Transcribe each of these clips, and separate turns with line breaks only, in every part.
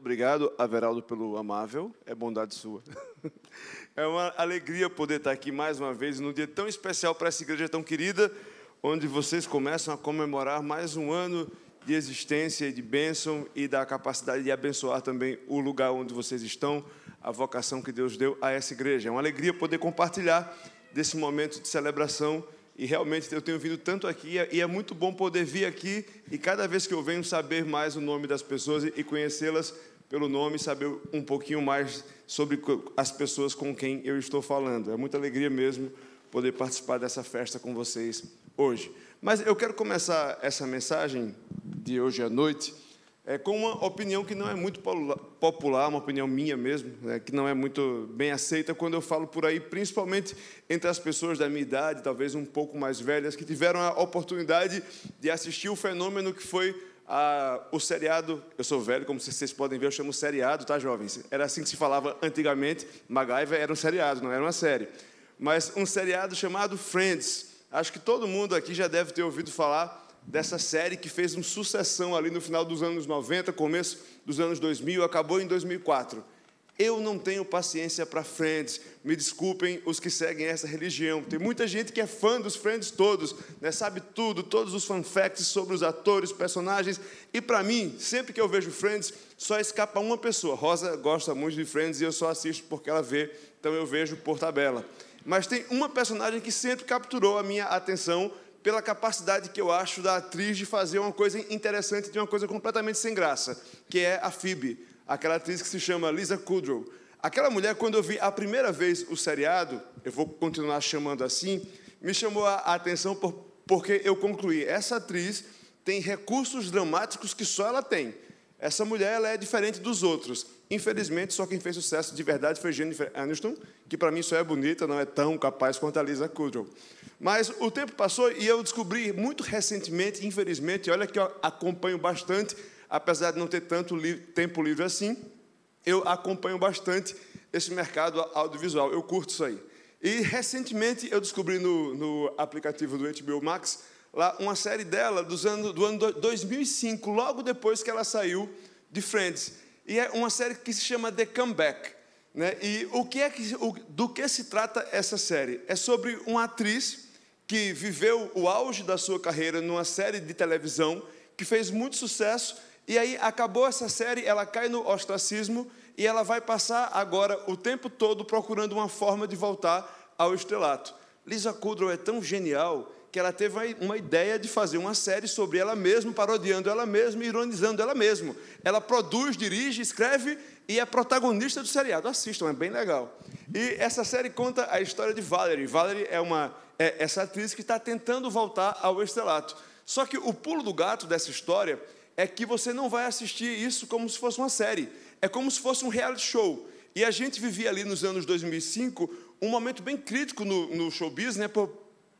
Obrigado, Averaldo, pelo amável, é bondade sua. É uma alegria poder estar aqui mais uma vez, num dia tão especial para essa igreja tão querida, onde vocês começam a comemorar mais um ano de existência de bênção e da capacidade de abençoar também o lugar onde vocês estão, a vocação que Deus deu a essa igreja. É uma alegria poder compartilhar desse momento de celebração e realmente eu tenho vindo tanto aqui e é muito bom poder vir aqui e cada vez que eu venho saber mais o nome das pessoas e conhecê-las pelo nome, saber um pouquinho mais sobre as pessoas com quem eu estou falando. É muita alegria mesmo poder participar dessa festa com vocês hoje. Mas eu quero começar essa mensagem de hoje à noite é, com uma opinião que não é muito popular, uma opinião minha mesmo, né, que não é muito bem aceita quando eu falo por aí, principalmente entre as pessoas da minha idade, talvez um pouco mais velhas, que tiveram a oportunidade de assistir o fenômeno que foi ah, o seriado, eu sou velho, como vocês podem ver, eu chamo seriado, tá, jovens? Era assim que se falava antigamente. MacGyver era um seriado, não era uma série. Mas um seriado chamado Friends. Acho que todo mundo aqui já deve ter ouvido falar dessa série que fez uma sucessão ali no final dos anos 90, começo dos anos 2000, acabou em 2004. Eu não tenho paciência para Friends. Me desculpem os que seguem essa religião. Tem muita gente que é fã dos Friends todos, né? sabe tudo, todos os fun facts sobre os atores, personagens. E para mim, sempre que eu vejo Friends, só escapa uma pessoa. Rosa gosta muito de Friends e eu só assisto porque ela vê, então eu vejo por tabela. Mas tem uma personagem que sempre capturou a minha atenção pela capacidade que eu acho da atriz de fazer uma coisa interessante de uma coisa completamente sem graça, que é a Phoebe aquela atriz que se chama Lisa Kudrow. Aquela mulher, quando eu vi a primeira vez o seriado, eu vou continuar chamando assim, me chamou a atenção por, porque eu concluí, essa atriz tem recursos dramáticos que só ela tem. Essa mulher ela é diferente dos outros. Infelizmente, só quem fez sucesso de verdade foi Jennifer Aniston, que para mim só é bonita, não é tão capaz quanto a Lisa Kudrow. Mas o tempo passou e eu descobri muito recentemente, infelizmente, olha que eu acompanho bastante apesar de não ter tanto tempo livre assim, eu acompanho bastante esse mercado audiovisual, eu curto isso aí. E recentemente eu descobri no, no aplicativo do HBO Max lá uma série dela dos do ano 2005, logo depois que ela saiu de Friends. E é uma série que se chama The Comeback. Né? E o que é que, o, do que se trata essa série? É sobre uma atriz que viveu o auge da sua carreira numa série de televisão que fez muito sucesso e aí acabou essa série, ela cai no ostracismo e ela vai passar agora o tempo todo procurando uma forma de voltar ao estrelato. Lisa Kudrow é tão genial que ela teve uma ideia de fazer uma série sobre ela mesma, parodiando ela mesma, ironizando ela mesma. Ela produz, dirige, escreve e é protagonista do seriado. Assistam, é bem legal. E essa série conta a história de Valerie. Valerie é uma é essa atriz que está tentando voltar ao estrelato. Só que o pulo do gato dessa história é que você não vai assistir isso como se fosse uma série. É como se fosse um reality show. E a gente vivia ali nos anos 2005 um momento bem crítico no, no show business, né,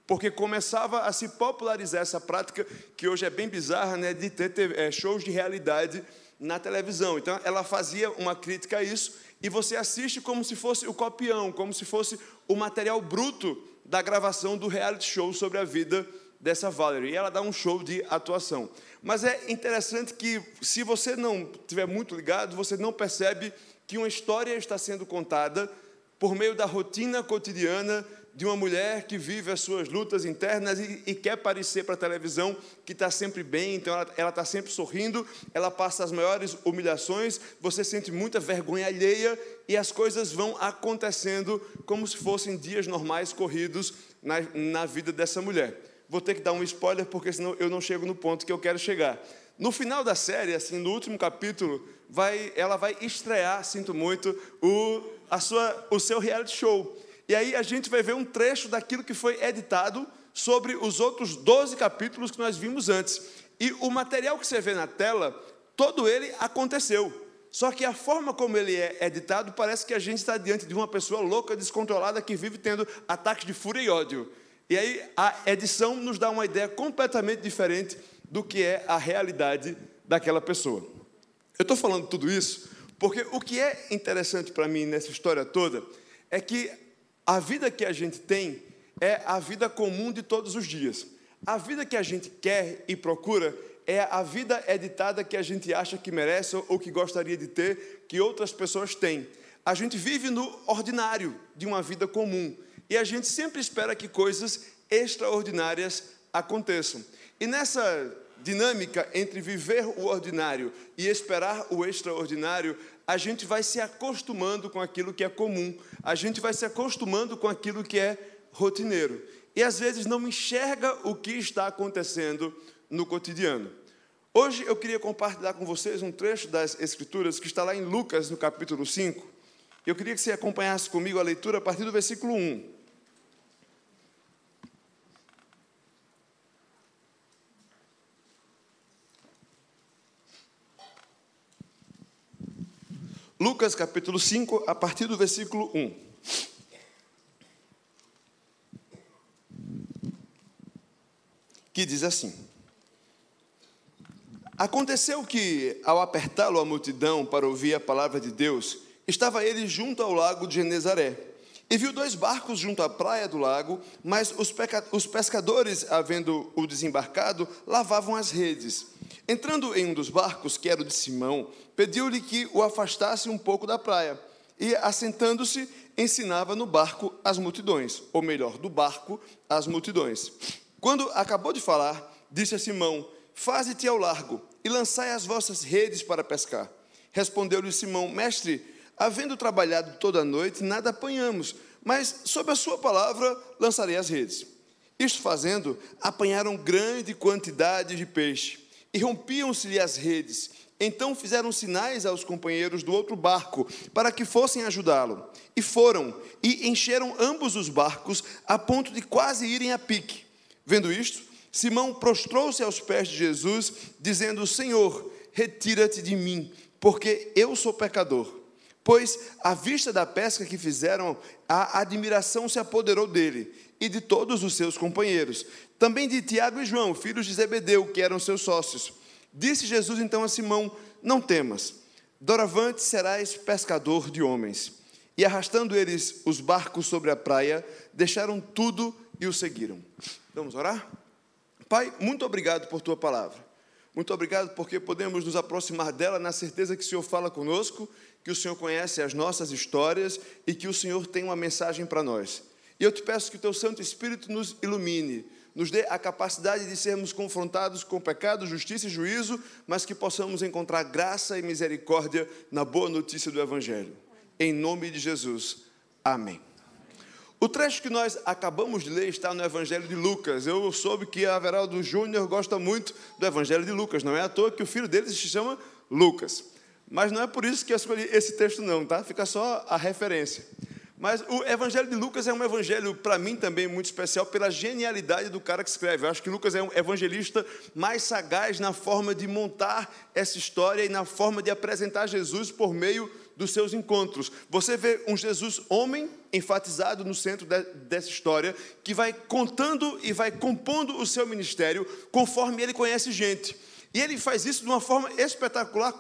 porque começava a se popularizar essa prática, que hoje é bem bizarra, né, de ter é, shows de realidade na televisão. Então, ela fazia uma crítica a isso, e você assiste como se fosse o copião, como se fosse o material bruto da gravação do reality show sobre a vida dessa Valerie. E ela dá um show de atuação. Mas é interessante que, se você não estiver muito ligado, você não percebe que uma história está sendo contada por meio da rotina cotidiana de uma mulher que vive as suas lutas internas e, e quer parecer para a televisão que está sempre bem, então ela está sempre sorrindo, ela passa as maiores humilhações, você sente muita vergonha alheia e as coisas vão acontecendo como se fossem dias normais corridos na, na vida dessa mulher vou ter que dar um spoiler, porque senão eu não chego no ponto que eu quero chegar. No final da série, assim, no último capítulo, vai, ela vai estrear, sinto muito, o, a sua, o seu reality show. E aí a gente vai ver um trecho daquilo que foi editado sobre os outros 12 capítulos que nós vimos antes. E o material que você vê na tela, todo ele aconteceu. Só que a forma como ele é editado parece que a gente está diante de uma pessoa louca, descontrolada, que vive tendo ataques de fúria e ódio. E aí a edição nos dá uma ideia completamente diferente do que é a realidade daquela pessoa. Eu estou falando tudo isso porque o que é interessante para mim nessa história toda é que a vida que a gente tem é a vida comum de todos os dias. A vida que a gente quer e procura é a vida editada que a gente acha que merece ou que gostaria de ter, que outras pessoas têm. A gente vive no ordinário de uma vida comum e a gente sempre espera que coisas extraordinárias aconteçam. E nessa dinâmica entre viver o ordinário e esperar o extraordinário, a gente vai se acostumando com aquilo que é comum, a gente vai se acostumando com aquilo que é rotineiro. E às vezes não enxerga o que está acontecendo no cotidiano. Hoje eu queria compartilhar com vocês um trecho das Escrituras que está lá em Lucas, no capítulo 5. Eu queria que você acompanhasse comigo a leitura a partir do versículo 1. Lucas capítulo 5, a partir do versículo 1. Que diz assim: Aconteceu que, ao apertá-lo a multidão para ouvir a palavra de Deus, estava ele junto ao lago de Genezaré. E viu dois barcos junto à praia do lago, mas os pescadores, havendo o desembarcado, lavavam as redes. Entrando em um dos barcos, que era o de Simão, pediu-lhe que o afastasse um pouco da praia. E, assentando-se, ensinava no barco as multidões, ou melhor, do barco as multidões. Quando acabou de falar, disse a Simão: Faze-te ao largo e lançai as vossas redes para pescar. Respondeu-lhe Simão: Mestre, havendo trabalhado toda a noite, nada apanhamos, mas sob a sua palavra lançarei as redes. Isto fazendo, apanharam grande quantidade de peixe e rompiam-se-lhe as redes. Então fizeram sinais aos companheiros do outro barco para que fossem ajudá-lo. E foram, e encheram ambos os barcos a ponto de quase irem a pique. Vendo isto, Simão prostrou-se aos pés de Jesus, dizendo: Senhor, retira-te de mim, porque eu sou pecador. Pois, à vista da pesca que fizeram, a admiração se apoderou dele e de todos os seus companheiros. Também de Tiago e João, filhos de Zebedeu, que eram seus sócios. Disse Jesus então a Simão: Não temas, doravante serás pescador de homens. E arrastando eles os barcos sobre a praia, deixaram tudo e o seguiram. Vamos orar? Pai, muito obrigado por tua palavra. Muito obrigado porque podemos nos aproximar dela na certeza que o Senhor fala conosco, que o Senhor conhece as nossas histórias e que o Senhor tem uma mensagem para nós. E eu te peço que o teu Santo Espírito nos ilumine, nos dê a capacidade de sermos confrontados com pecado, justiça e juízo, mas que possamos encontrar graça e misericórdia na boa notícia do Evangelho. Em nome de Jesus. Amém. O trecho que nós acabamos de ler está no Evangelho de Lucas. Eu soube que a Veraldo Júnior gosta muito do Evangelho de Lucas. Não é à toa que o filho dele se chama Lucas. Mas não é por isso que eu escolhi esse texto, não, tá? Fica só a referência. Mas o Evangelho de Lucas é um evangelho, para mim, também muito especial pela genialidade do cara que escreve. Eu acho que Lucas é um evangelista mais sagaz na forma de montar essa história e na forma de apresentar Jesus por meio dos seus encontros. Você vê um Jesus homem enfatizado no centro de, dessa história, que vai contando e vai compondo o seu ministério conforme ele conhece gente. E ele faz isso de uma forma espetacular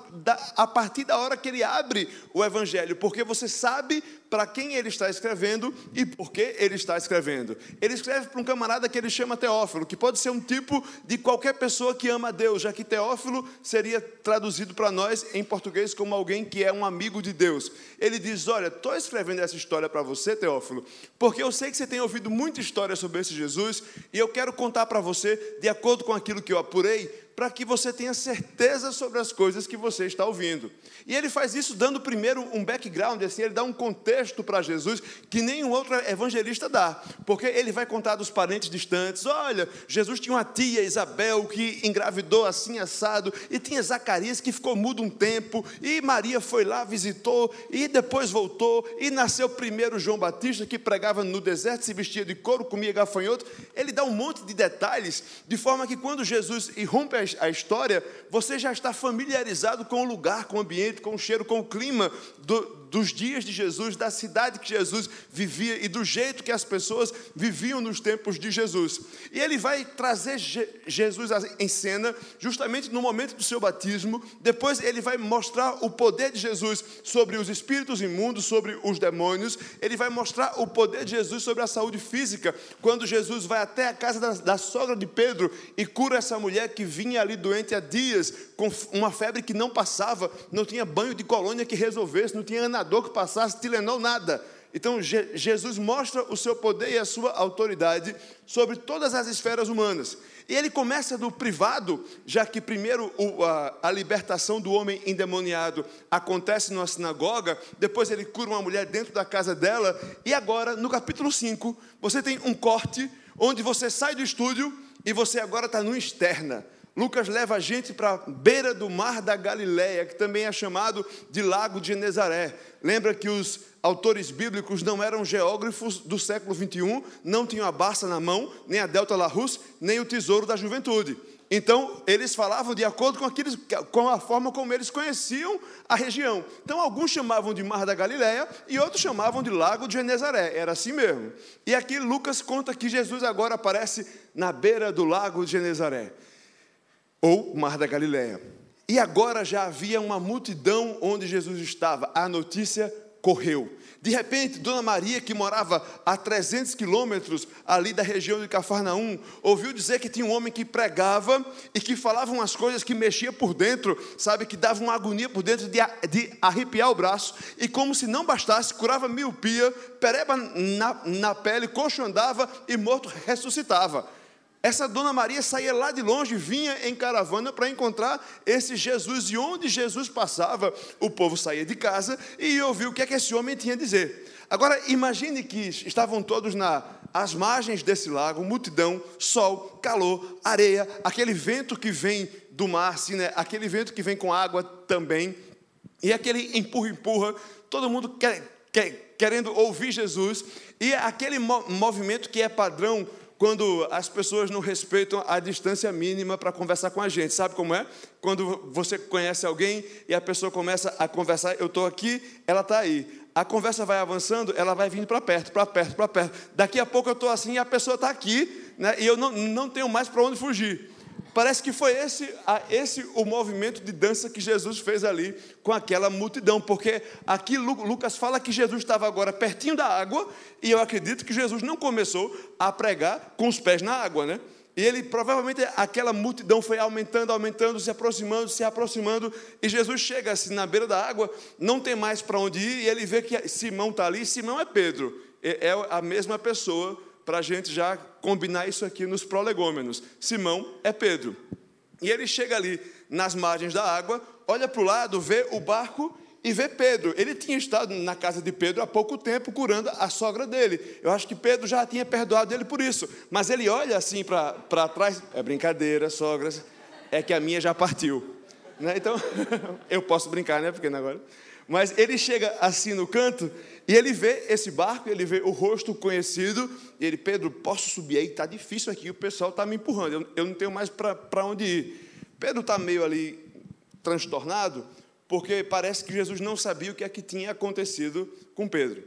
a partir da hora que ele abre o Evangelho, porque você sabe para quem ele está escrevendo e por que ele está escrevendo. Ele escreve para um camarada que ele chama Teófilo, que pode ser um tipo de qualquer pessoa que ama a Deus, já que Teófilo seria traduzido para nós em português como alguém que é um amigo de Deus. Ele diz: Olha, estou escrevendo essa história para você, Teófilo, porque eu sei que você tem ouvido muita história sobre esse Jesus e eu quero contar para você, de acordo com aquilo que eu apurei, para que você tenha certeza sobre as coisas que você está ouvindo. E ele faz isso dando primeiro um background, assim, ele dá um contexto para Jesus que nenhum outro evangelista dá, porque ele vai contar dos parentes distantes. Olha, Jesus tinha uma tia Isabel que engravidou assim assado, e tinha Zacarias que ficou mudo um tempo, e Maria foi lá, visitou, e depois voltou, e nasceu primeiro João Batista que pregava no deserto, se vestia de couro, comia gafanhoto. Ele dá um monte de detalhes, de forma que quando Jesus irrompe a a história, você já está familiarizado com o lugar, com o ambiente, com o cheiro, com o clima do, dos dias de Jesus, da cidade que Jesus vivia e do jeito que as pessoas viviam nos tempos de Jesus. E ele vai trazer Jesus em cena justamente no momento do seu batismo. Depois ele vai mostrar o poder de Jesus sobre os espíritos imundos, sobre os demônios. Ele vai mostrar o poder de Jesus sobre a saúde física, quando Jesus vai até a casa da, da sogra de Pedro e cura essa mulher que vinha ali doente há dias, com uma febre que não passava, não tinha banho de colônia que resolvesse, não tinha anador que passasse, Tilenol, nada. Então, Jesus mostra o seu poder e a sua autoridade sobre todas as esferas humanas. E ele começa do privado, já que primeiro a, a, libertação do homem endemoniado acontece numa sinagoga, depois ele cura uma mulher dentro da casa dela, e agora, no capítulo 5, você tem um corte onde você sai do estúdio e você agora está no externa. Lucas leva a gente para a beira do mar da Galileia, que também é chamado de Lago de Genezaré. Lembra que os autores bíblicos não eram geógrafos do século 21, não tinham a Barça na mão, nem a Delta Larus, nem o Tesouro da Juventude. Então, eles falavam de acordo com, aqueles, com a forma como eles conheciam a região. Então, alguns chamavam de Mar da Galileia e outros chamavam de Lago de Genezaré. Era assim mesmo. E aqui Lucas conta que Jesus agora aparece na beira do Lago de Genezaré ou Mar da Galileia. E agora já havia uma multidão onde Jesus estava. A notícia correu. De repente, Dona Maria, que morava a 300 quilômetros ali da região de Cafarnaum, ouviu dizer que tinha um homem que pregava e que falava umas coisas que mexia por dentro, sabe, que dava uma agonia por dentro de, de arrepiar o braço, e como se não bastasse, curava miopia, pereba na, na pele, coxo andava e morto ressuscitava. Essa dona Maria saía lá de longe, vinha em caravana para encontrar esse Jesus, e onde Jesus passava, o povo saía de casa e ia ouvir o que é que esse homem tinha a dizer. Agora, imagine que estavam todos na, às margens desse lago, multidão, sol, calor, areia, aquele vento que vem do mar, assim, né? aquele vento que vem com água também, e aquele empurra-empurra, todo mundo quer, quer, querendo ouvir Jesus, e aquele movimento que é padrão quando as pessoas não respeitam a distância mínima para conversar com a gente. Sabe como é? Quando você conhece alguém e a pessoa começa a conversar, eu estou aqui, ela está aí. A conversa vai avançando, ela vai vindo para perto, para perto, para perto. Daqui a pouco eu estou assim e a pessoa está aqui, né, e eu não, não tenho mais para onde fugir. Parece que foi esse, esse o movimento de dança que Jesus fez ali com aquela multidão, porque aqui Lucas fala que Jesus estava agora pertinho da água, e eu acredito que Jesus não começou a pregar com os pés na água, né? E ele provavelmente aquela multidão foi aumentando, aumentando, se aproximando, se aproximando, e Jesus chega assim na beira da água, não tem mais para onde ir, e ele vê que Simão está ali, Simão é Pedro, é, a mesma pessoa para a gente já combinar isso aqui nos prolegômenos. Simão é Pedro. E ele chega ali nas margens da água, olha para o lado, vê o barco e vê Pedro. Ele tinha estado na casa de Pedro há pouco tempo curando a sogra dele. Eu acho que Pedro já tinha perdoado ele por isso. Mas ele olha assim para trás. É brincadeira, sogras. É que a minha já partiu. Né? Então, eu posso brincar, né? Porque agora. Mas ele chega assim no canto e ele vê esse barco, ele vê o rosto conhecido, e ele, Pedro, posso subir aí? Está difícil aqui, o pessoal está me empurrando, eu, eu não tenho mais para onde ir. Pedro está meio ali transtornado, porque parece que Jesus não sabia o que é que tinha acontecido com Pedro.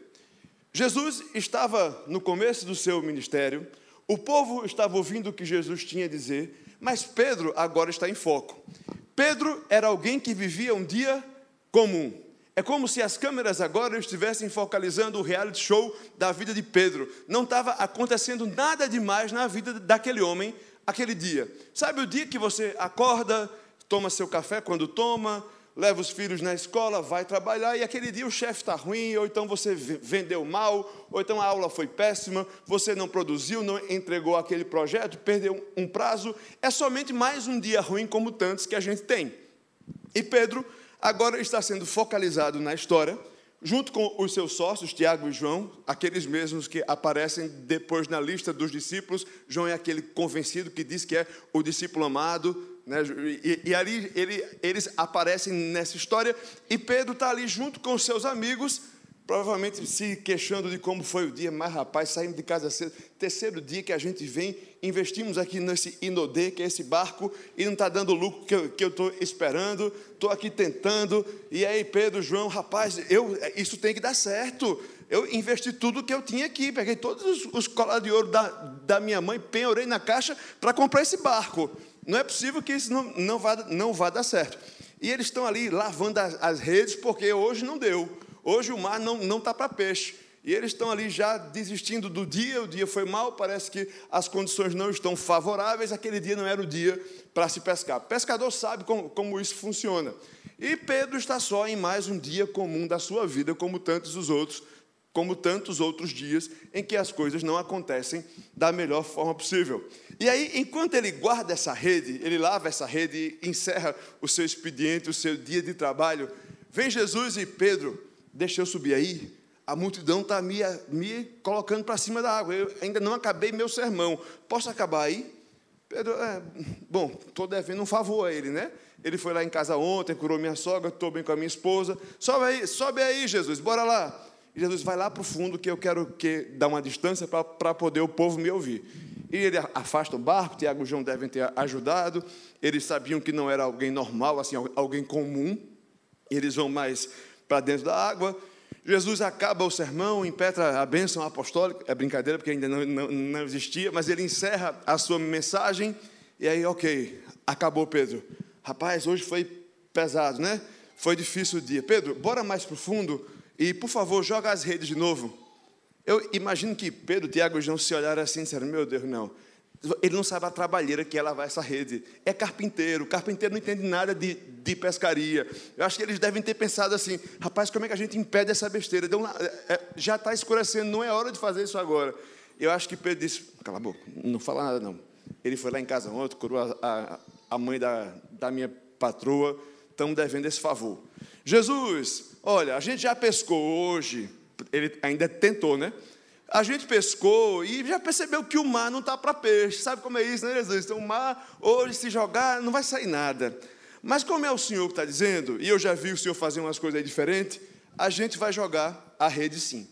Jesus estava no começo do seu ministério, o povo estava ouvindo o que Jesus tinha a dizer, mas Pedro agora está em foco. Pedro era alguém que vivia um dia comum. É como se as câmeras agora estivessem focalizando o reality show da vida de Pedro. Não estava acontecendo nada demais na vida daquele homem aquele dia. Sabe o dia que você acorda, toma seu café quando toma, leva os filhos na escola, vai trabalhar e aquele dia o chefe está ruim, ou então você vendeu mal, ou então a aula foi péssima, você não produziu, não entregou aquele projeto, perdeu um prazo. É somente mais um dia ruim como tantos que a gente tem. E Pedro agora está sendo focalizado na história, junto com os seus sócios, Tiago e João, aqueles mesmos que aparecem depois na lista dos discípulos. João é aquele convencido que diz que é o discípulo amado. Né? E, e, ali ele, eles aparecem nessa história, e Pedro está ali junto com os seus amigos, provavelmente se queixando de como foi o dia, mas rapaz, saímos de casa cedo, terceiro dia que a gente vem, investimos aqui nesse Inodê, que é esse barco, e não está dando o lucro que eu estou esperando, estou aqui tentando, e aí Pedro, João, rapaz, eu, isso tem que dar certo, eu investi tudo que eu tinha aqui, peguei todos os, os colares de ouro da, da minha mãe, penhorei na caixa para comprar esse barco, não é possível que isso não, não, vá, não vá dar certo, e eles estão ali lavando as, as redes, porque hoje não deu, Hoje o mar não está para peixe. E eles estão ali já desistindo do dia, o dia foi mal, parece que as condições não estão favoráveis, aquele dia não era o dia para se pescar. O pescador sabe como, como, isso funciona. E Pedro está só em mais um dia comum da sua vida, como tantos os outros, como tantos outros dias em que as coisas não acontecem da melhor forma possível. E aí, enquanto ele guarda essa rede, ele lava essa rede e encerra o seu expediente, o seu dia de trabalho, vem Jesus e Pedro deixa eu subir aí, a multidão está me, me colocando para cima da água. Eu ainda não acabei meu sermão. Posso acabar aí? Pedro, é, bom, estou devendo um favor a ele, né? Ele foi lá em casa ontem, curou minha sogra, estou bem com a minha esposa. Sobe aí, sobe aí, Jesus, bora lá. E Jesus vai lá para o fundo que eu quero que dar uma distância para poder o povo me ouvir. E ele afasta o barco, Tiago e João devem ter ajudado. Eles sabiam que não era alguém normal, assim, alguém comum. Eles vão mais para dentro da água. Jesus acaba o sermão, impetra a bênção apostólica, é brincadeira porque ainda não, não, não existia, mas ele encerra a sua mensagem, e aí, ok, acabou Pedro. Rapaz, hoje foi pesado, né? Foi difícil o dia. Pedro, bora mais para o fundo e, por favor, joga as redes de novo. Eu imagino que Pedro, Tiago e João se olharam assim e disseram: Meu Deus, não. Ele não sabe a trabalheira que é lavar essa rede. É carpinteiro. Carpinteiro não entende nada de, de pescaria. Eu acho que eles devem ter pensado assim: rapaz, como é que a gente impede essa besteira? Então, é, já está escurecendo, não é hora de fazer isso agora. Eu acho que Pedro disse: cala a boca, não fala nada não. Ele foi lá em casa ontem, curou a, a, a mãe da, da minha patroa, estamos devendo esse favor. Jesus, olha, a gente já pescou hoje. Ele ainda tentou, né? A gente pescou e já percebeu que o mar não está para peixe. Sabe como é isso, né, Jesus? Então, o mar, hoje, se jogar, não vai sair nada. Mas como é o Senhor que está dizendo, e eu já vi o Senhor fazer umas coisas aí diferentes, a gente vai jogar a rede sim.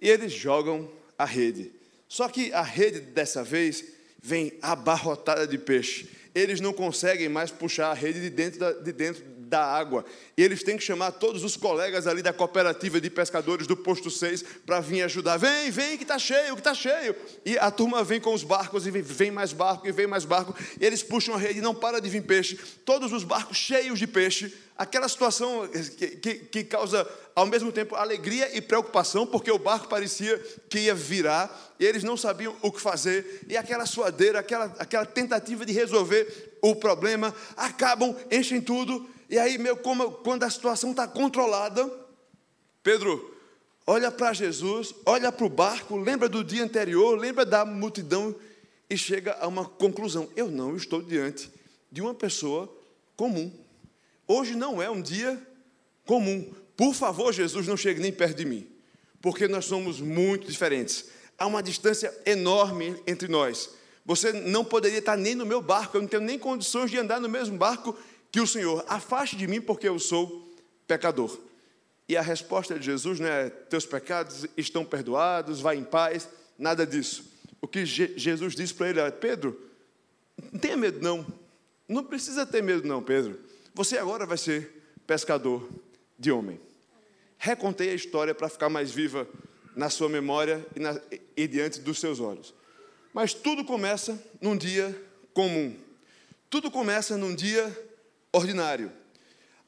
E eles jogam a rede. Só que a rede, dessa vez, vem abarrotada de peixe. Eles não conseguem mais puxar a rede de dentro, da, de dentro da água. E eles têm que chamar todos os colegas ali da cooperativa de pescadores do posto 6 para vir ajudar. Vem, vem, que está cheio, que está cheio. E a turma vem com os barcos e vem mais barco e vem mais barco. E eles puxam a rede e não para de vir peixe. Todos os barcos cheios de peixe. Aquela situação que, que, que causa ao mesmo tempo alegria e preocupação, porque o barco parecia que ia virar e eles não sabiam o que fazer. E aquela suadeira, aquela, aquela tentativa de resolver o problema, acabam, enchem tudo e aí, meu, como, quando a situação está controlada, Pedro olha para Jesus, olha para o barco, lembra do dia anterior, lembra da multidão e chega a uma conclusão: eu não estou diante de uma pessoa comum. Hoje não é um dia comum. Por favor, Jesus, não chegue nem perto de mim, porque nós somos muito diferentes. Há uma distância enorme entre nós. Você não poderia estar nem no meu barco, eu não tenho nem condições de andar no mesmo barco que o Senhor afaste de mim porque eu sou pecador. E a resposta de Jesus não é: teus pecados estão perdoados, vai em paz, nada disso. O que Jesus disse para ele é: Pedro, não tenha medo não, não precisa ter medo não, Pedro. Você agora vai ser pescador de homem. Recontei a história para ficar mais viva na sua memória e, na, e diante dos seus olhos. Mas tudo começa num dia comum. Tudo começa num dia ordinário.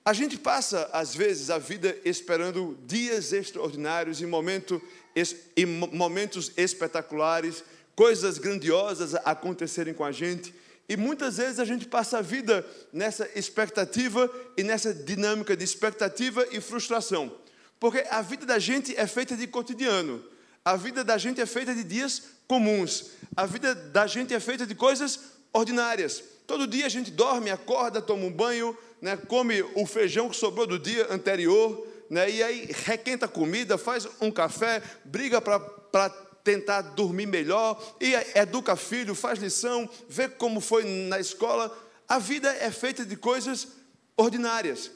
A gente passa, às vezes, a vida esperando dias extraordinários e, momento, e momentos espetaculares, coisas grandiosas acontecerem com a gente. E muitas vezes a gente passa a vida nessa expectativa e nessa dinâmica de expectativa e frustração. Porque a vida da gente é feita de cotidiano. A vida da gente é feita de dias comuns. A vida da gente é feita de coisas ordinárias. Todo dia a gente dorme, acorda, toma um banho, né, come o feijão que sobrou do dia anterior, né, e aí requenta a comida, faz um café, briga para tentar dormir melhor, e educa filho, faz lição, vê como foi na escola. A vida é feita de coisas ordinárias.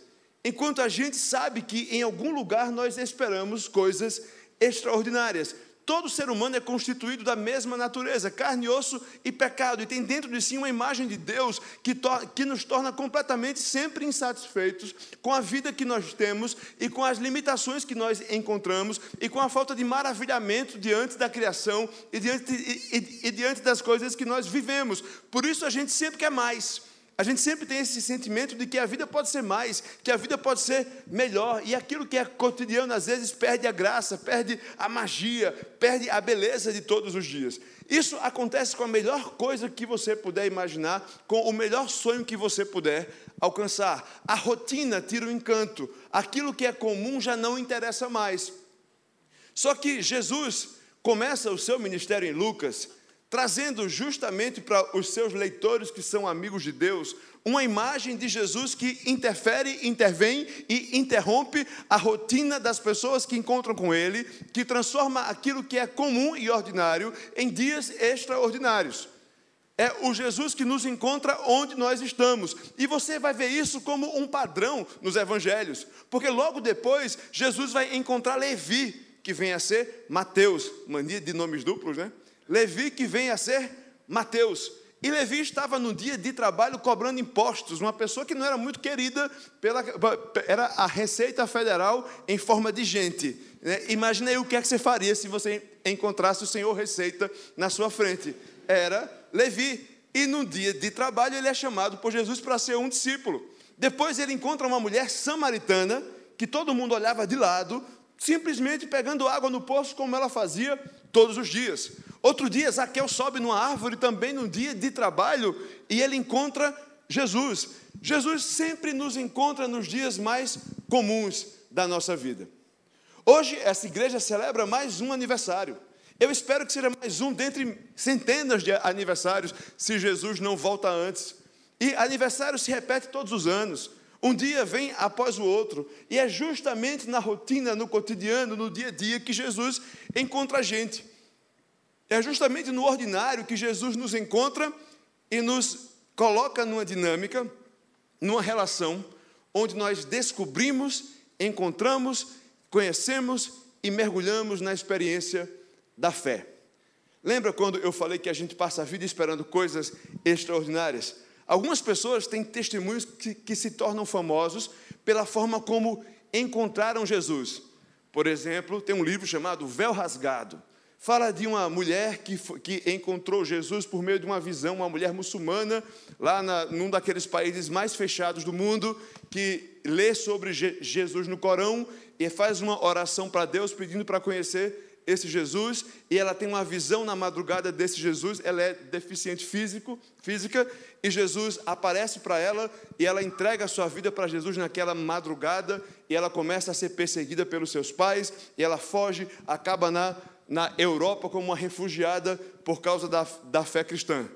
enquanto a gente sabe que em algum lugar nós esperamos coisas extraordinárias. Todo ser humano é constituído da mesma natureza, carne, osso e pecado, e tem dentro de si uma imagem de Deus que, que, nos torna completamente sempre insatisfeitos com a vida que nós temos e com as limitações que nós encontramos e com a falta de maravilhamento diante da criação e diante, e, e, e diante das coisas que nós vivemos. Por isso a gente sempre quer mais. A gente sempre tem esse sentimento de que a vida pode ser mais, que a vida pode ser melhor, e aquilo que é cotidiano às vezes perde a graça, perde a magia, perde a beleza de todos os dias. Isso acontece com a melhor coisa que você puder imaginar, com o melhor sonho que você puder alcançar. A rotina tira o encanto, aquilo que é comum já não interessa mais. Só que Jesus começa o seu ministério em Lucas trazendo justamente para os seus leitores que são amigos de Deus, uma imagem de Jesus que interfere, intervém e interrompe a rotina das pessoas que encontram com Ele, que transforma aquilo que é comum e ordinário em dias extraordinários. É o Jesus que nos encontra onde nós estamos. E você vai ver isso como um padrão nos evangelhos, porque logo depois Jesus vai encontrar Levi, que vem a ser Mateus, mania de nomes duplos, né? Levi que vem a ser Mateus. E Levi estava no dia de trabalho cobrando impostos, uma pessoa que não era muito querida pela era a Receita Federal em forma de gente. Né? Imagine aí o que é que você faria se você encontrasse o Senhor Receita na sua frente. Era Levi. E no dia de trabalho ele é chamado por Jesus para ser um discípulo. Depois ele encontra uma mulher samaritana que todo mundo olhava de lado, simplesmente pegando água no poço como ela fazia todos os dias. Outro dia, Zaqueu sobe numa árvore também num dia de trabalho e ele encontra Jesus. Jesus sempre nos encontra nos dias mais comuns da nossa vida. Hoje, essa igreja celebra mais um aniversário. Eu espero que seja mais um dentre centenas de aniversários, se Jesus não volta antes. E aniversário se repete todos os anos. Um dia vem após o outro. E é justamente na rotina, no cotidiano, no dia a dia, que Jesus encontra a gente. É justamente no ordinário que Jesus nos encontra e nos coloca numa dinâmica, numa relação, onde nós descobrimos, encontramos, conhecemos e mergulhamos na experiência da fé. Lembra quando eu falei que a gente passa a vida esperando coisas extraordinárias? Algumas pessoas têm testemunhos que, que se tornam famosos pela forma como encontraram Jesus. Por exemplo, tem um livro chamado Véu Rasgado Fala de uma mulher que, que encontrou Jesus por meio de uma visão, uma mulher muçulmana, lá na, num daqueles países mais fechados do mundo, que lê sobre Je, Jesus no Corão e faz uma oração para Deus pedindo para conhecer esse Jesus, e ela tem uma visão na madrugada desse Jesus, ela é deficiente físico, física, e Jesus aparece para ela e ela entrega a sua vida para Jesus naquela madrugada, e ela começa a ser perseguida pelos seus pais, e ela foge, acaba na na Europa como uma refugiada por causa da, da fé cristã.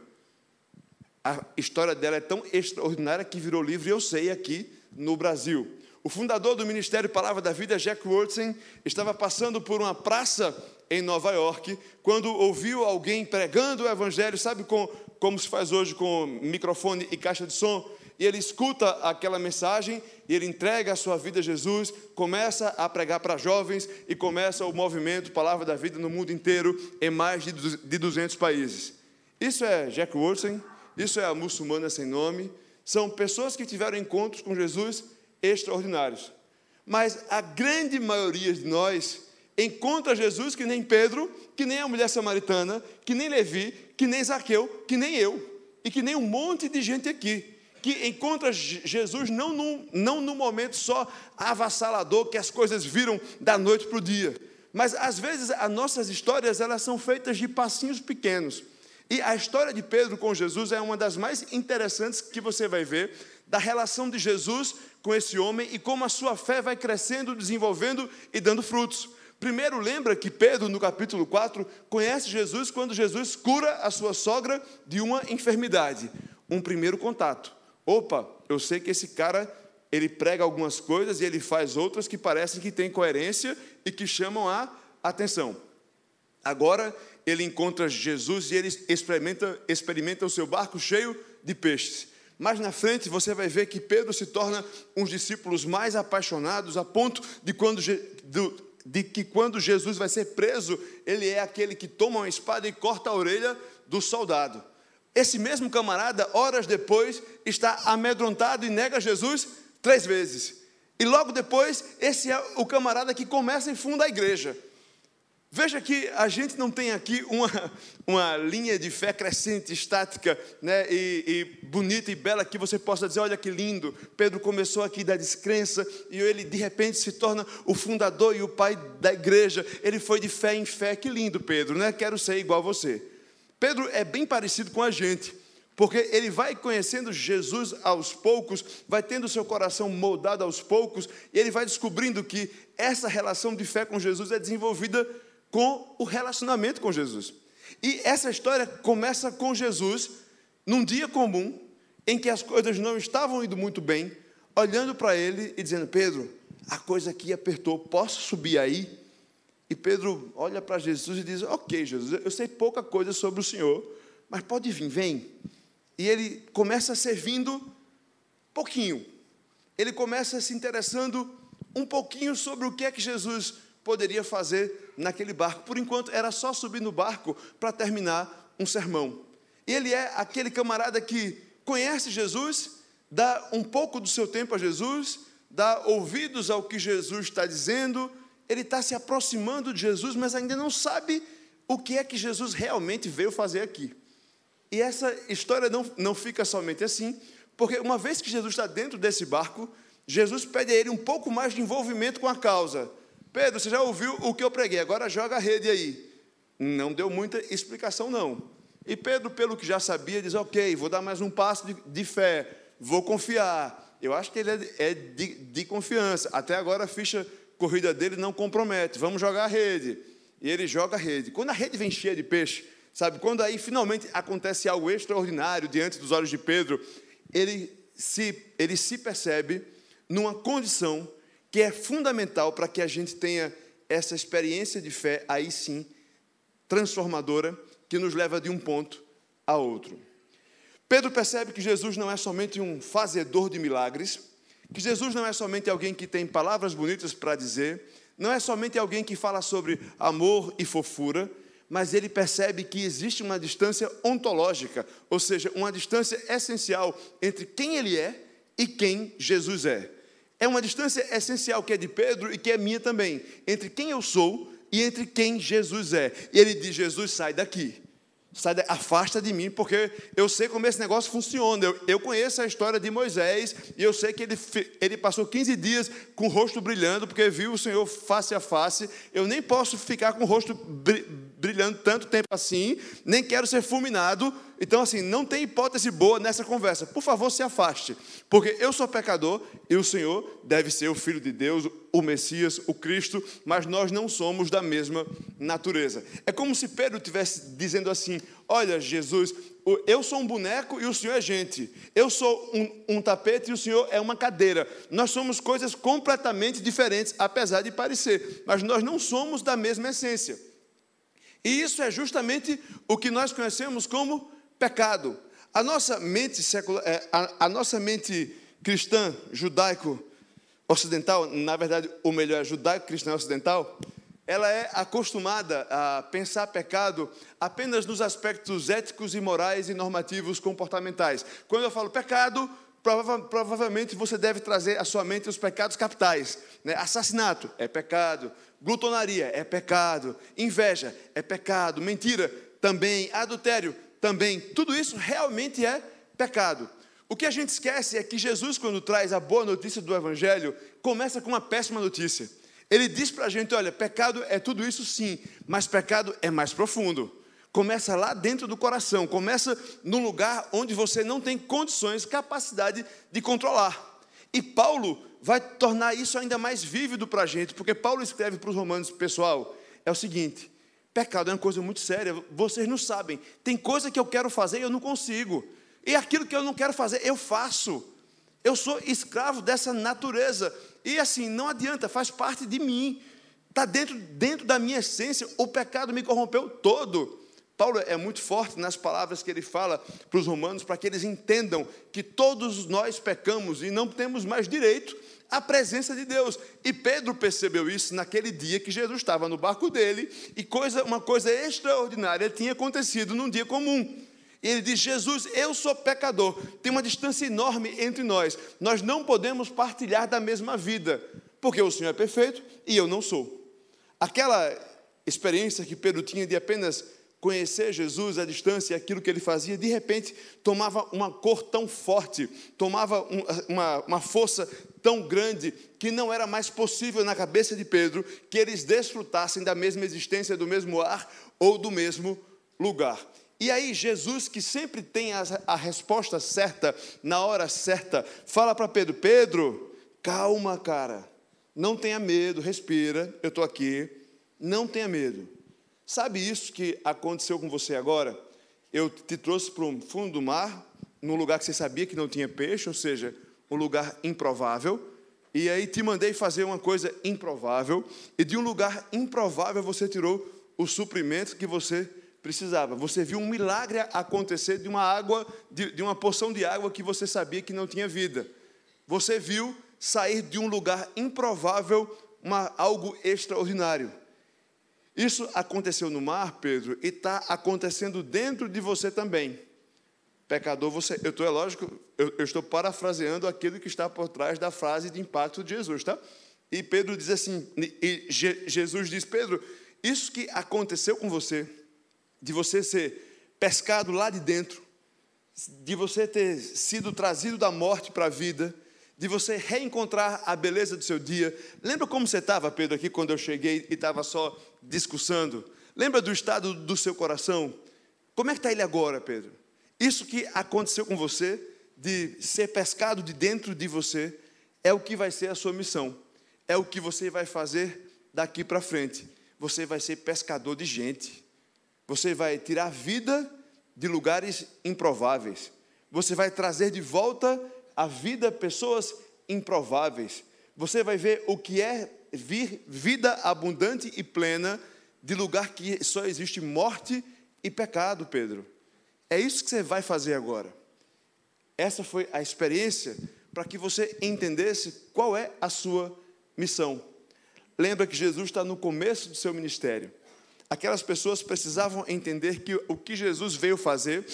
A história dela é tão extraordinária que virou livro, eu sei, aqui no Brasil. O fundador do Ministério Palavra da Vida, Jack Wurtzen, estava passando por uma praça em Nova York, quando ouviu alguém pregando o Evangelho, sabe com, como se faz hoje com microfone e caixa de som? E ele escuta aquela mensagem e ele entrega a sua vida a Jesus, começa a pregar para jovens e começa o movimento Palavra da Vida no mundo inteiro, em mais de 200 países. Isso é Jack Wilson, isso é a muçulmana sem nome, são pessoas que tiveram encontros com Jesus extraordinários. Mas a grande maioria de nós encontra Jesus que nem Pedro, que nem a mulher samaritana, que nem Levi, que nem Zaqueu, que nem eu, e que nem um monte de gente aqui que encontra Jesus não num, não num momento só avassalador, que as coisas viram da noite para o dia. Mas às vezes as nossas histórias elas são feitas de passinhos pequenos. E a história de Pedro com Jesus é uma das mais interessantes que você vai ver da relação de Jesus com esse homem e como a sua fé vai crescendo, desenvolvendo e dando frutos. Primeiro, lembra que Pedro, no capítulo 4, conhece Jesus quando Jesus cura a sua sogra de uma enfermidade. Um primeiro contato opa, eu sei que esse cara ele prega algumas coisas e ele faz outras que parecem que têm coerência e que chamam a atenção. Agora ele encontra Jesus e ele experimenta, experimenta o seu barco cheio de peixes. Mais na frente você vai ver que Pedro se torna um dos discípulos mais apaixonados, a ponto de, quando, de que quando Jesus vai ser preso, ele é aquele que toma uma espada e corta a orelha do soldado. Esse mesmo camarada, horas depois, está amedrontado e nega Jesus três vezes. E logo depois, esse é o camarada que começa e funda a igreja. Veja que a gente não tem aqui uma, uma linha de fé crescente, estática, né, e, e, bonita e bela, que você possa dizer: olha que lindo, Pedro começou aqui da descrença e ele de repente se torna o fundador e o pai da igreja. Ele foi de fé em fé, que lindo, Pedro, né? Quero ser igual a você. Pedro é bem parecido com a gente, porque ele vai conhecendo Jesus aos poucos, vai tendo seu coração moldado aos poucos, e ele vai descobrindo que essa relação de fé com Jesus é desenvolvida com o relacionamento com Jesus. E essa história começa com Jesus num dia comum em que as coisas não estavam indo muito bem, olhando para ele e dizendo: Pedro, a coisa aqui apertou, posso subir aí? E Pedro olha para Jesus e diz: Ok, Jesus, eu sei pouca coisa sobre o Senhor, mas pode vir, vem. E ele começa servindo pouquinho. Ele começa se interessando um pouquinho sobre o que é que Jesus poderia fazer naquele barco. Por enquanto, era só subir no barco para terminar um sermão. Ele é aquele camarada que conhece Jesus, dá um pouco do seu tempo a Jesus, dá ouvidos ao que Jesus está dizendo, ele está se aproximando de Jesus, mas ainda não sabe o que é que Jesus realmente veio fazer aqui. E essa história não, não fica somente assim, porque uma vez que Jesus está dentro desse barco, Jesus pede a ele um pouco mais de envolvimento com a causa. Pedro, você já ouviu o que eu preguei, agora joga a rede aí. Não deu muita explicação, não. E Pedro, pelo que já sabia, diz: Ok, vou dar mais um passo de, de fé, vou confiar. Eu acho que ele é, é de, de, confiança. Até agora a ficha corrida dele não compromete. Vamos jogar a rede. E ele joga a rede. Quando a rede vem cheia de peixe, sabe? Quando aí finalmente acontece algo extraordinário diante dos olhos de Pedro, ele se, ele se percebe numa condição que é fundamental para que a gente tenha essa experiência de fé, aí sim, transformadora, que nos leva de um ponto a outro. Pedro percebe que Jesus não é somente um fazedor de milagres, que Jesus não é somente alguém que tem palavras bonitas para dizer, não é somente alguém que fala sobre amor e fofura, mas ele percebe que existe uma distância ontológica, ou seja, uma distância essencial entre quem ele é e quem Jesus é. É uma distância essencial que é de Pedro e que é minha também, entre quem eu sou e entre quem Jesus é. E ele diz: Jesus, sai daqui. Sai da, afasta de mim, porque eu sei como esse negócio funciona. Eu, eu, conheço a história de Moisés e eu sei que ele, ele passou 15 dias com o rosto brilhando, porque viu o Senhor face a face. Eu nem posso ficar com o rosto brilhando tanto tempo assim, nem quero ser fulminado então, assim, não tem hipótese boa nessa conversa. Por favor, se afaste. Porque eu sou pecador e o Senhor deve ser o Filho de Deus, o Messias, o Cristo, mas nós não somos da mesma natureza. É como se Pedro estivesse dizendo assim: Olha, Jesus, eu sou um boneco e o Senhor é gente. Eu sou um, um tapete e o Senhor é uma cadeira. Nós somos coisas completamente diferentes, apesar de parecer, mas nós não somos da mesma essência. E isso é justamente o que nós conhecemos como pecado. A nossa mente secular, é, a, a nossa mente cristã, judaico ocidental, na verdade, o melhor é judaico cristã ocidental, ela é acostumada a pensar pecado apenas nos aspectos éticos e morais e normativos comportamentais. Quando eu falo pecado, prova provavelmente você deve trazer à sua mente os pecados capitais. Né? Assassinato é pecado, glutonaria é pecado, inveja é pecado, mentira também, adultério também, tudo isso realmente é pecado. O que a gente esquece é que Jesus, quando traz a boa notícia do Evangelho, começa com uma péssima notícia. Ele diz para a gente: olha, pecado é tudo isso sim, mas pecado é mais profundo. Começa lá dentro do coração, começa no lugar onde você não tem condições, capacidade de controlar. E Paulo vai tornar isso ainda mais vívido para a gente, porque Paulo escreve para os romanos, pessoal, é o seguinte: Pecado é uma coisa muito séria, vocês não sabem. Tem coisa que eu quero fazer e eu não consigo. E aquilo que eu não quero fazer, eu faço. Eu sou escravo dessa natureza. E assim, não adianta, faz parte de mim. Está dentro, dentro da minha essência. O pecado me corrompeu todo. Paulo é muito forte nas palavras que ele fala para os romanos, para que eles entendam que todos nós pecamos e não temos mais direito à presença de Deus. E Pedro percebeu isso naquele dia que Jesus estava no barco dele e coisa, uma coisa extraordinária tinha acontecido num dia comum. E ele diz: Jesus, eu sou pecador. Tem uma distância enorme entre nós. Nós não podemos partilhar da mesma vida, porque o Senhor é perfeito e eu não sou. Aquela experiência que Pedro tinha de apenas conhecer Jesus à distância, aquilo que ele fazia, de repente tomava uma cor tão forte, tomava uma, uma força tão grande, que não era mais possível na cabeça de Pedro que eles desfrutassem da mesma existência, do mesmo ar ou do mesmo lugar. E aí, Jesus, que sempre tem a, resposta certa, na hora certa, fala para Pedro: Pedro, calma, cara, não tenha medo, respira, eu estou aqui, não tenha medo. Sabe isso que aconteceu com você agora? Eu te trouxe para o fundo do mar, num lugar que você sabia que não tinha peixe, ou seja, um lugar improvável, e aí te mandei fazer uma coisa improvável, e de um lugar improvável você tirou o suprimento que você precisava. Você viu um milagre acontecer de uma água, de, de uma porção de água que você sabia que não tinha vida. Você viu sair de um lugar improvável uma, algo extraordinário. Isso aconteceu no mar, Pedro, e está acontecendo dentro de você também. Pecador, você. Eu estou, é lógico, eu, eu, estou parafraseando aquilo que está por trás da frase de impacto de Jesus, tá? E Pedro diz assim, e Jesus diz: Pedro, isso que aconteceu com você, de você ser pescado lá de dentro, de você ter sido trazido da morte para a vida, de você reencontrar a beleza do seu dia. Lembra como você estava, Pedro, aqui quando eu cheguei e estava só discussando? Lembra do estado do seu coração? Como é que está ele agora, Pedro? Isso que aconteceu com você, de ser pescado de dentro de você, é o que vai ser a sua missão. É o que você vai fazer daqui para frente. Você vai ser pescador de gente. Você vai tirar vida de lugares improváveis. Você vai trazer de volta à vida pessoas improváveis. Você vai ver o que é vir vida abundante e plena de lugar que só existe morte e pecado, Pedro. É isso que você vai fazer agora. Essa foi a experiência para que você entendesse qual é a sua missão. Lembra que Jesus está no começo do seu ministério aquelas pessoas precisavam entender que o que Jesus veio fazer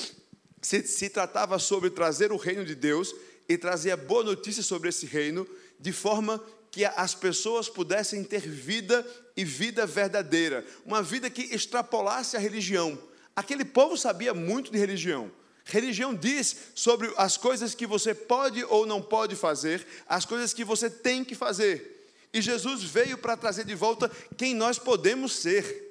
se, se tratava sobre trazer o reino de Deus e trazer a boa notícia sobre esse reino, de forma que as pessoas pudessem ter vida e vida verdadeira, uma vida que extrapolasse a religião. Aquele povo sabia muito de religião. Religião diz sobre as coisas que você pode ou não pode fazer, as coisas que você tem que fazer. E Jesus veio para trazer de volta quem nós podemos ser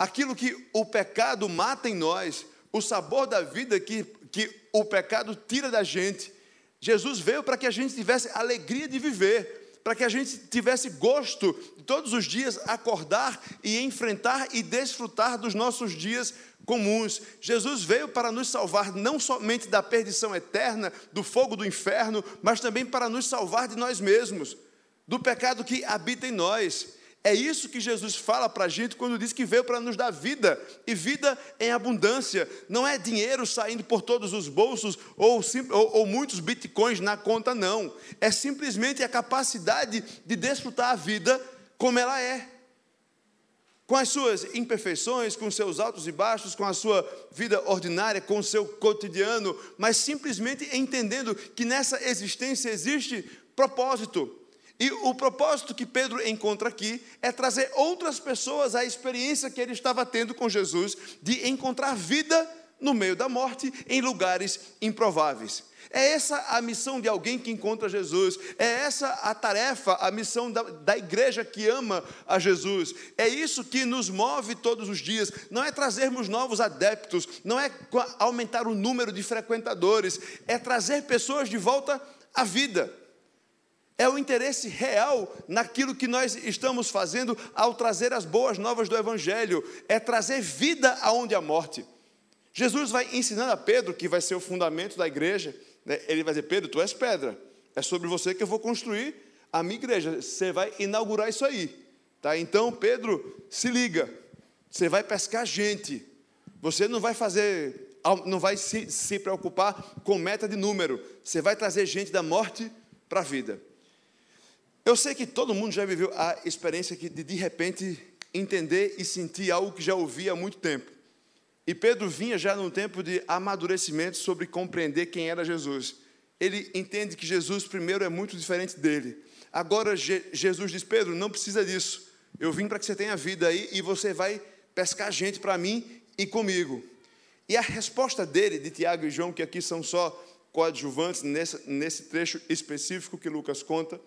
aquilo que o pecado mata em nós, o sabor da vida que, que o pecado tira da gente. Jesus veio para que a gente tivesse alegria de viver, para que a gente tivesse gosto de todos os dias acordar e enfrentar e desfrutar dos nossos dias comuns. Jesus veio para nos salvar não somente da perdição eterna, do fogo do inferno, mas também para nos salvar de nós mesmos, do pecado que habita em nós. É isso que Jesus fala para a gente quando diz que veio para nos dar vida, e vida em abundância. Não é dinheiro saindo por todos os bolsos ou, ou, ou, muitos bitcoins na conta, não. É simplesmente a capacidade de desfrutar a vida como ela é. Com as suas imperfeições, com seus altos e baixos, com a sua vida ordinária, com o seu cotidiano, mas simplesmente entendendo que nessa existência existe propósito e o propósito que Pedro encontra aqui é trazer outras pessoas à experiência que ele estava tendo com Jesus de encontrar vida no meio da morte em lugares improváveis. É essa a missão de alguém que encontra Jesus, é essa a tarefa, a missão da, da, igreja que ama a Jesus. É isso que nos move todos os dias. Não é trazermos novos adeptos, não é aumentar o número de frequentadores, é trazer pessoas de volta à vida é o interesse real naquilo que nós estamos fazendo ao trazer as boas novas do Evangelho, é trazer vida aonde há morte. Jesus vai ensinando a Pedro, que vai ser o fundamento da igreja, né? ele vai dizer: Pedro, tu és pedra, é sobre você que eu vou construir a minha igreja, você vai inaugurar isso aí. Tá? Então, Pedro, se liga, você vai pescar gente, Você não vai fazer, não vai se, se preocupar com meta de número. Você vai trazer gente da morte para a vida. Eu sei que todo mundo já viveu a experiência de de repente entender e sentir algo que já ouvia há muito tempo. E Pedro vinha já num tempo de amadurecimento sobre compreender quem era Jesus. Ele entende que Jesus, primeiro, é muito diferente dele. Agora, Jesus diz: Pedro, não precisa disso. Eu vim para que você tenha vida aí e você vai pescar gente para mim e comigo. E a resposta dele, de Tiago e João, que aqui são só coadjuvantes nesse, nesse trecho específico que Lucas conta,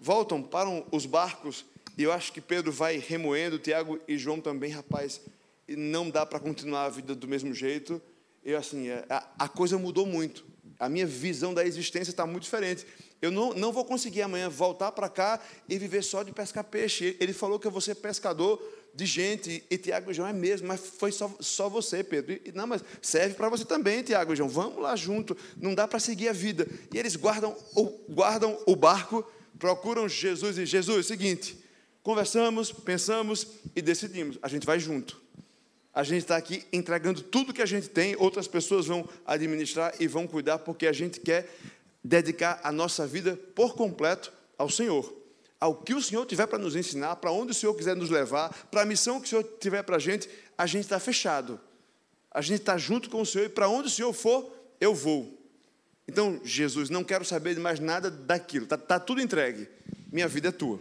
voltam, param os barcos e eu acho que Pedro vai remoendo, Tiago e João também, rapaz, não dá para continuar a vida do mesmo jeito. Eu, assim, é, a, a coisa mudou muito. A minha visão da existência está muito diferente. Eu não, não vou conseguir amanhã voltar para cá e viver só de pescar peixe. Ele falou que eu vou ser pescador de gente, e Tiago e João é mesmo, mas foi só, só você, Pedro. E, não, mas serve para você também, Tiago e João. Vamos lá junto, não dá para seguir a vida. E eles guardam o, guardam o barco, procuram Jesus e Jesus, é seguinte, conversamos, pensamos e decidimos, a gente vai junto. A gente está aqui entregando tudo que a gente tem, outras pessoas vão administrar e vão cuidar, porque a gente quer dedicar a nossa vida por completo ao Senhor. Ao que o Senhor tiver para nos ensinar, para onde o Senhor quiser nos levar, para a missão que o Senhor tiver para a gente, a gente está fechado. A gente está junto com o Senhor e para onde o Senhor for, eu vou. Então, Jesus, não quero saber de mais nada daquilo, está tá tudo entregue. Minha vida é tua.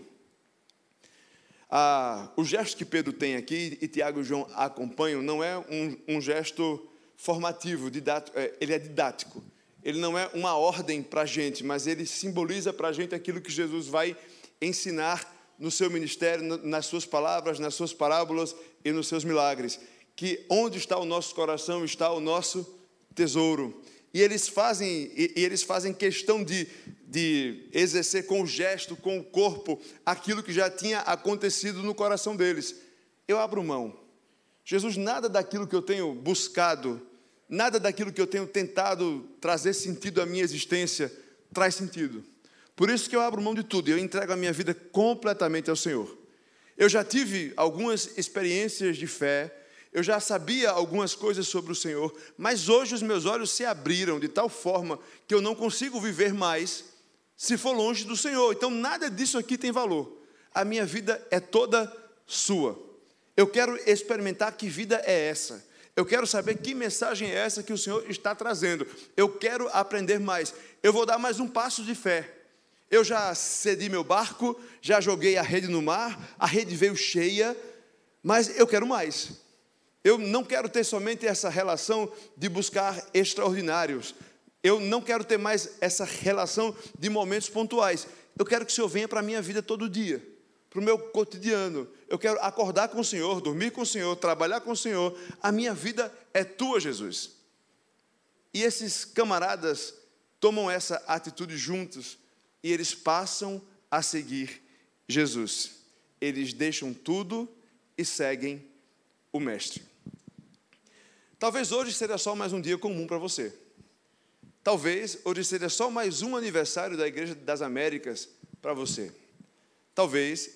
Ah, o gesto que Pedro tem aqui, e Tiago e João acompanham, não é um, um gesto formativo, didático, é, ele é didático. Ele não é uma ordem para a gente, mas ele simboliza para a gente aquilo que Jesus vai ensinar no seu ministério, nas suas palavras, nas suas parábolas e nos seus milagres. Que onde está o nosso coração está o nosso tesouro. E eles fazem, e eles fazem questão de, de exercer com o gesto, com o corpo, aquilo que já tinha acontecido no coração deles. Eu abro mão. Jesus, nada daquilo que eu tenho buscado, nada daquilo que eu tenho tentado trazer sentido à minha existência, traz sentido. Por isso que eu abro mão de tudo, eu entrego a minha vida completamente ao Senhor. Eu já tive algumas experiências de fé, eu já sabia algumas coisas sobre o Senhor, mas hoje os meus olhos se abriram de tal forma que eu não consigo viver mais se for longe do Senhor. Então nada disso aqui tem valor. A minha vida é toda sua. Eu quero experimentar que vida é essa. Eu quero saber que mensagem é essa que o Senhor está trazendo. Eu quero aprender mais. Eu vou dar mais um passo de fé. Eu já cedi meu barco, já joguei a rede no mar, a rede veio cheia, mas eu quero mais. Eu não quero ter somente essa relação de buscar extraordinários. Eu não quero ter mais essa relação de momentos pontuais. Eu quero que o Senhor venha para a minha vida todo dia, para o meu cotidiano. Eu quero acordar com o Senhor, dormir com o Senhor, trabalhar com o Senhor. A minha vida é tua, Jesus. E esses camaradas tomam essa atitude juntos e eles passam a seguir Jesus. Eles deixam tudo e seguem o Mestre. Talvez hoje seja só mais um dia comum para você. Talvez hoje seja só mais um aniversário da Igreja das Américas para você. Talvez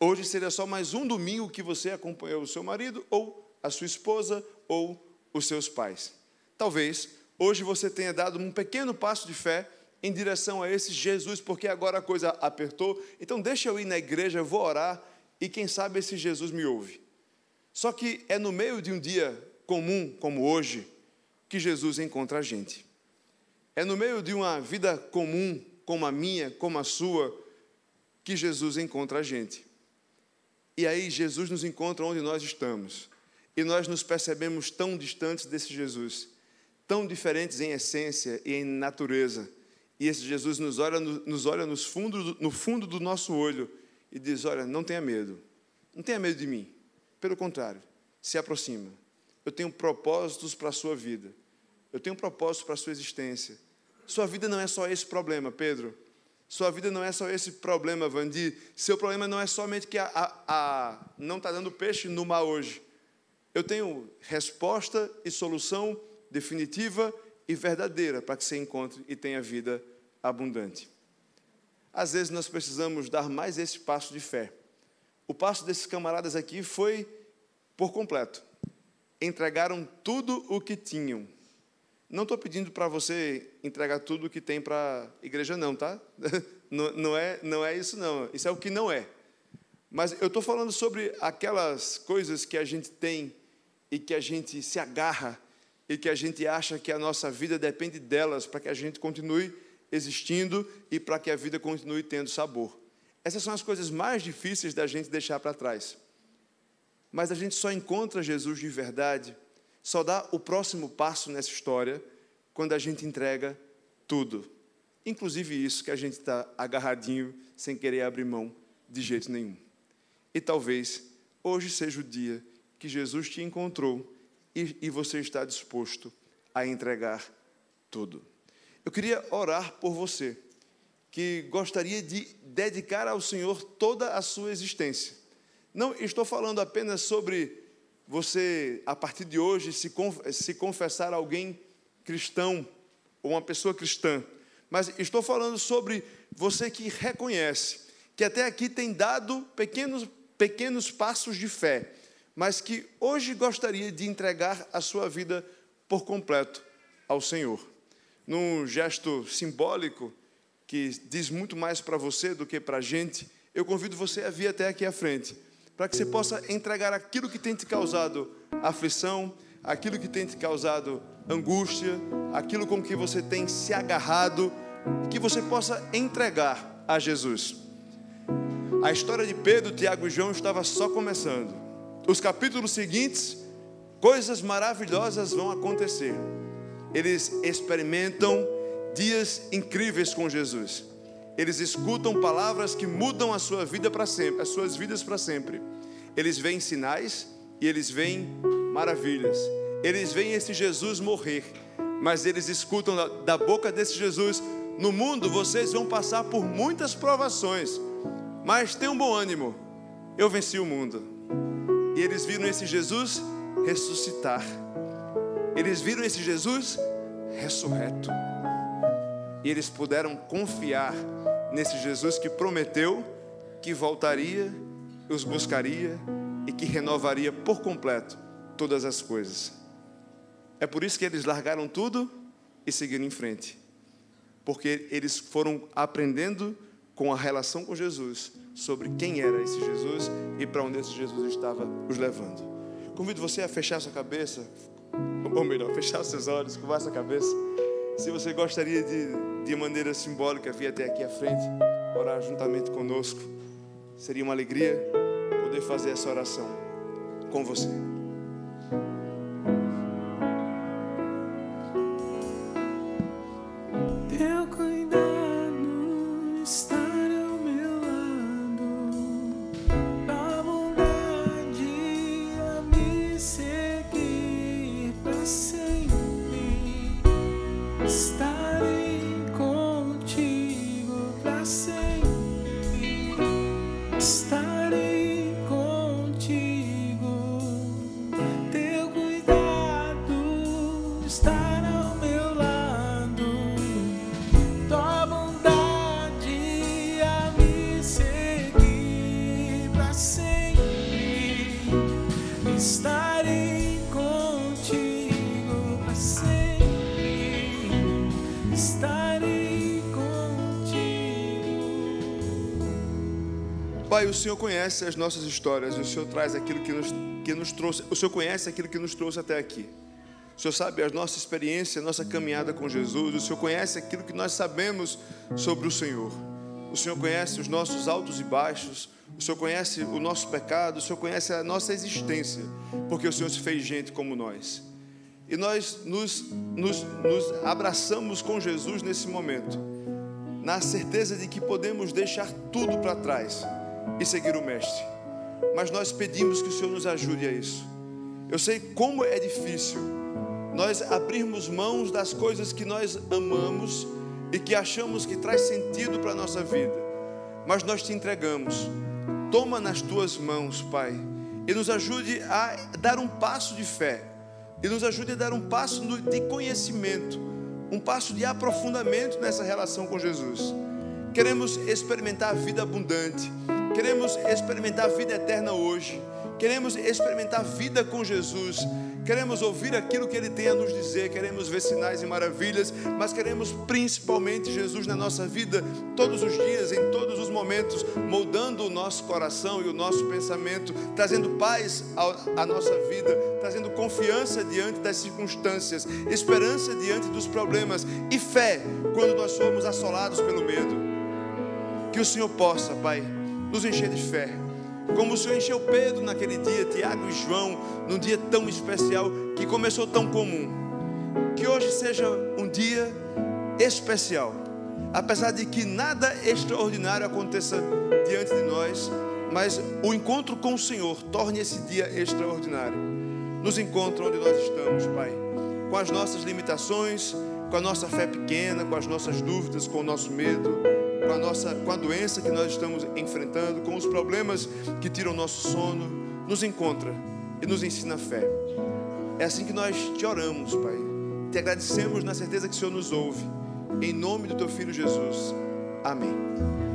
hoje seja só mais um domingo que você acompanhou o seu marido, ou a sua esposa, ou os seus pais. Talvez hoje você tenha dado um pequeno passo de fé em direção a esse Jesus, porque agora a coisa apertou. Então, deixa eu ir na igreja, eu vou orar e quem sabe esse Jesus me ouve. Só que é no meio de um dia comum como hoje que Jesus encontra a gente. É no meio de uma vida comum como a minha, como a sua, que Jesus encontra a gente. E aí Jesus nos encontra onde nós estamos. E nós nos percebemos tão distantes desse Jesus, tão diferentes em essência e em natureza. E esse Jesus nos olha, nos olha nos no fundo do nosso olho e diz: Olha, não tenha medo, não tenha medo de mim. Pelo contrário, se aproxima eu tenho propósitos para a sua vida. Eu tenho um propósito para a sua existência. Sua vida não é só esse problema, Pedro. Sua vida não é só esse problema, Vandi. Seu problema não é somente que a, a, a não está dando peixe no mar hoje. Eu tenho resposta e solução definitiva e verdadeira para que você encontre e tenha vida abundante. Às vezes nós precisamos dar mais esse passo de fé. O passo desses camaradas aqui foi por completo. Entregaram tudo o que tinham. Não estou pedindo para você entregar tudo o que tem para a igreja, não, tá? Não, não, é, não é isso, não. Isso é o que não é. Mas eu estou falando sobre aquelas coisas que a gente tem e que a gente se agarra e que a gente acha que a nossa vida depende delas para que a gente continue existindo e para que a vida continue tendo sabor. Essas são as coisas mais difíceis da gente deixar para trás. Mas a gente só encontra Jesus de verdade, só dá o próximo passo nessa história quando a gente entrega tudo. Inclusive isso que a gente está agarradinho, sem querer abrir mão de jeito nenhum. E talvez hoje seja o dia que Jesus te encontrou e, e você está disposto a entregar tudo. Eu queria orar por você, que gostaria de dedicar ao Senhor toda a sua existência. Não estou falando apenas sobre você, a partir de hoje, se, se confessar alguém cristão ou uma pessoa cristã, mas estou falando sobre você que reconhece que até aqui tem dado pequenos, pequenos passos de fé, mas que hoje gostaria de entregar a sua vida por completo ao Senhor. Num gesto simbólico, que diz muito mais para você do que para a gente, eu convido você a vir até aqui à frente, para que você possa entregar aquilo que tem te causado aflição, aquilo que tem te causado angústia, aquilo com que você tem se agarrado, que você possa entregar a Jesus. A história de Pedro, Tiago e João estava só começando os capítulos seguintes, coisas maravilhosas vão acontecer. Eles experimentam dias incríveis com Jesus. Eles escutam palavras que mudam a sua vida para sempre, as suas vidas para sempre. Eles veem sinais e eles veem maravilhas. Eles veem esse Jesus morrer, mas eles escutam da, da boca desse Jesus: no mundo vocês vão passar por muitas provações, mas tenham bom ânimo. Eu venci o mundo. E eles viram esse Jesus ressuscitar. Eles viram esse Jesus ressurreto. E eles puderam confiar nesse Jesus que prometeu que voltaria, os buscaria e que renovaria por completo todas as coisas. É por isso que eles largaram tudo e seguiram em frente. Porque eles foram aprendendo com a relação com Jesus sobre quem era esse Jesus e para onde esse Jesus estava os levando. Convido você a fechar sua cabeça, ou melhor, fechar os seus olhos, curvar sua cabeça. Se você gostaria de, de maneira simbólica, vir até aqui à frente, orar juntamente conosco, seria uma alegria poder fazer essa oração com você. Senhor conhece as nossas histórias, o Senhor traz aquilo que nos, que nos trouxe, o Senhor conhece aquilo que nos trouxe até aqui. O Senhor sabe a nossa experiência, a nossa caminhada com Jesus, o Senhor conhece aquilo que nós sabemos sobre o Senhor. O Senhor conhece os nossos altos e baixos, o Senhor conhece o nosso pecado, o Senhor conhece a nossa existência, porque o Senhor se fez gente como nós. E nós nos, nos, nos abraçamos com Jesus nesse momento, na certeza de que podemos deixar tudo para trás e seguir o Mestre. Mas nós pedimos que o Senhor nos ajude a isso. Eu sei como é difícil nós abrirmos mãos das coisas que nós amamos e que achamos que traz sentido para a nossa vida, mas nós te entregamos. Toma nas tuas mãos, Pai, e nos ajude a dar um passo de fé, e nos ajude a dar um passo de conhecimento, um passo de aprofundamento nessa relação com Jesus. Queremos experimentar a vida abundante, queremos experimentar a vida eterna hoje, queremos experimentar a vida com Jesus, queremos ouvir aquilo que Ele tem a nos dizer, queremos ver sinais e maravilhas, mas queremos principalmente Jesus na nossa vida, todos os dias, em todos os momentos, moldando o nosso coração e o nosso pensamento, trazendo paz à nossa vida, trazendo confiança diante das circunstâncias, esperança diante dos problemas e fé quando nós somos assolados pelo medo. Que o Senhor possa, Pai, nos encher de fé como o Senhor encheu Pedro naquele dia, Tiago e João, num dia tão especial que começou tão comum. Que hoje seja um dia especial, apesar de que nada extraordinário aconteça diante de nós, mas o encontro com o Senhor torne esse dia extraordinário. Nos encontra onde nós estamos, Pai, com as nossas limitações, com a nossa fé pequena, com as nossas dúvidas, com o nosso medo com a nossa, com a doença que nós estamos enfrentando, com os problemas que tiram nosso sono, nos encontra e nos ensina a fé. É assim que nós te oramos, Pai. Te agradecemos na certeza que o Senhor nos ouve. Em nome do teu filho Jesus. Amém.